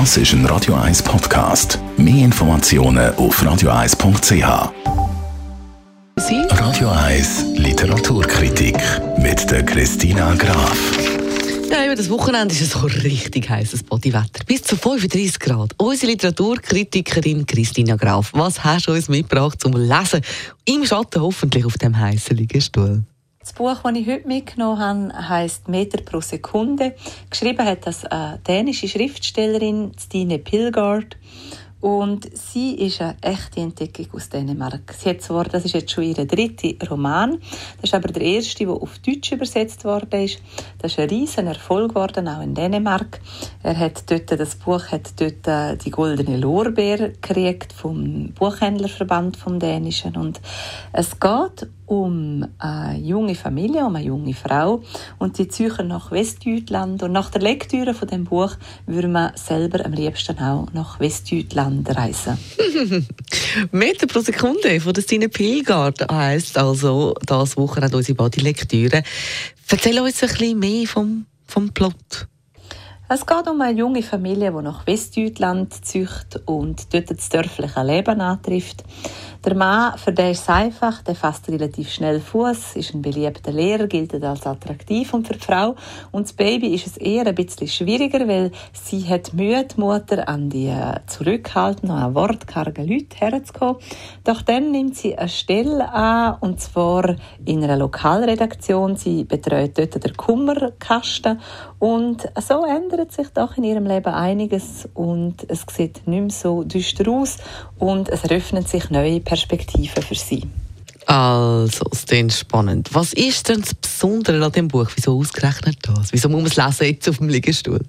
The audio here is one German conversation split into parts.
Das ist ein Radio 1 Podcast. Mehr Informationen auf radio1.ch. Radio 1 Literaturkritik mit der Christina Graf. Ja, über das Wochenende ist es so richtig heißes Bodywetter. Bis zu 35 Grad. Unsere Literaturkritikerin Christina Graf, was hast du uns mitgebracht zum Lesen? Im Schatten hoffentlich auf dem heißen Liegestuhl. Das Buch, das ich heute mitgenommen habe, heisst Meter pro Sekunde. Geschrieben hat das eine dänische Schriftstellerin, Stine Pilgard. Und sie ist eine echte Entdeckung aus Dänemark. Sie hat zwar, das ist jetzt schon ihr dritter Roman, das ist aber der erste, der auf Deutsch übersetzt worden ist. Das ist ein riesen Erfolg geworden, auch in Dänemark. Er hat dort, das Buch hat dort äh, die goldene Lorbeer gekriegt vom Buchhändlerverband vom Dänischen. Und es geht um eine junge Familie, um eine junge Frau und die ziehen nach Westdeutschland und nach der Lektüre von dem Buch würde man selber am liebsten auch nach Westdeutschland reisen. Meter pro Sekunde von der Stine Pilgard heisst also das Wochenende unsere Bodylektüre. Erzähl uns ein bisschen mehr vom, vom Plot. Es geht um eine junge Familie, die nach Westdeutschland zücht und dort das dörfliche Leben antrifft. Der Mann, für ist es einfach, der fasst relativ schnell Fuß, ist ein beliebter Lehrer, gilt als attraktiv und für die Frau und das Baby ist es eher ein bisschen schwieriger, weil sie hat Mühe, die Mutter an die äh, zurückhaltenden, an wortkargen Leute herzukommen. Doch dann nimmt sie eine Stelle an und zwar in einer Lokalredaktion. Sie betreut dort den Kummerkasten und so ändert sich doch in ihrem Leben einiges und es sieht nicht mehr so düster aus und es eröffnen sich neue Perspektiven für sie. Also, es klingt spannend. Was ist denn das Besondere an dem Buch? Wieso ausgerechnet das? Wieso muss man es lesen jetzt auf dem Liegestuhl?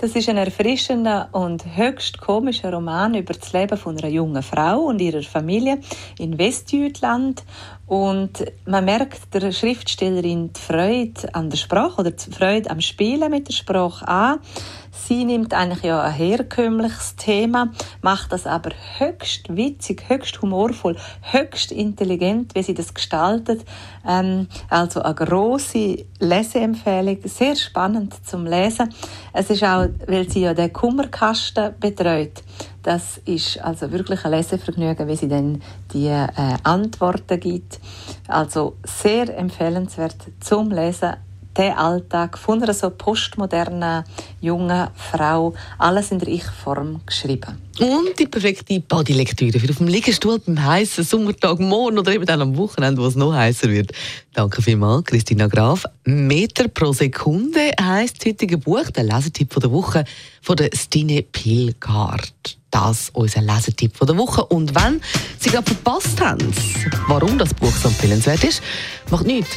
Das ist ein erfrischender und höchst komischer Roman über das Leben von einer jungen Frau und ihrer Familie in Westdeutschland. Und man merkt der Schriftstellerin die Freude an der Sprache oder die Freude am Spielen mit der Sprache an. Sie nimmt eigentlich ja ein herkömmliches Thema, macht das aber höchst witzig, höchst humorvoll, höchst intelligent, wie sie das gestaltet. Ähm, also eine große Leseempfehlung, sehr spannend zum Lesen. Es ist auch, weil sie ja den Kummerkasten betreut. Das ist also wirklich ein Lesevergnügen, wie sie dann die äh, Antworten gibt. Also sehr empfehlenswert zum Lesen den Alltag von einer so postmodernen jungen Frau, alles in der Ich-Form geschrieben. Und die perfekte Bodylektüre für auf dem Liegestuhl beim heißen Sommertag morgen oder eben dann am Wochenende, wo es noch heißer wird. Danke vielmals, Christina Graf. Meter pro Sekunde heisst das heutige Buch, der Lesetipp der Woche von der Stine Pilgard. Das unser Lesetipp der Woche. Und wenn Sie gerade verpasst haben, warum das Buch so empfehlenswert ist, macht nichts.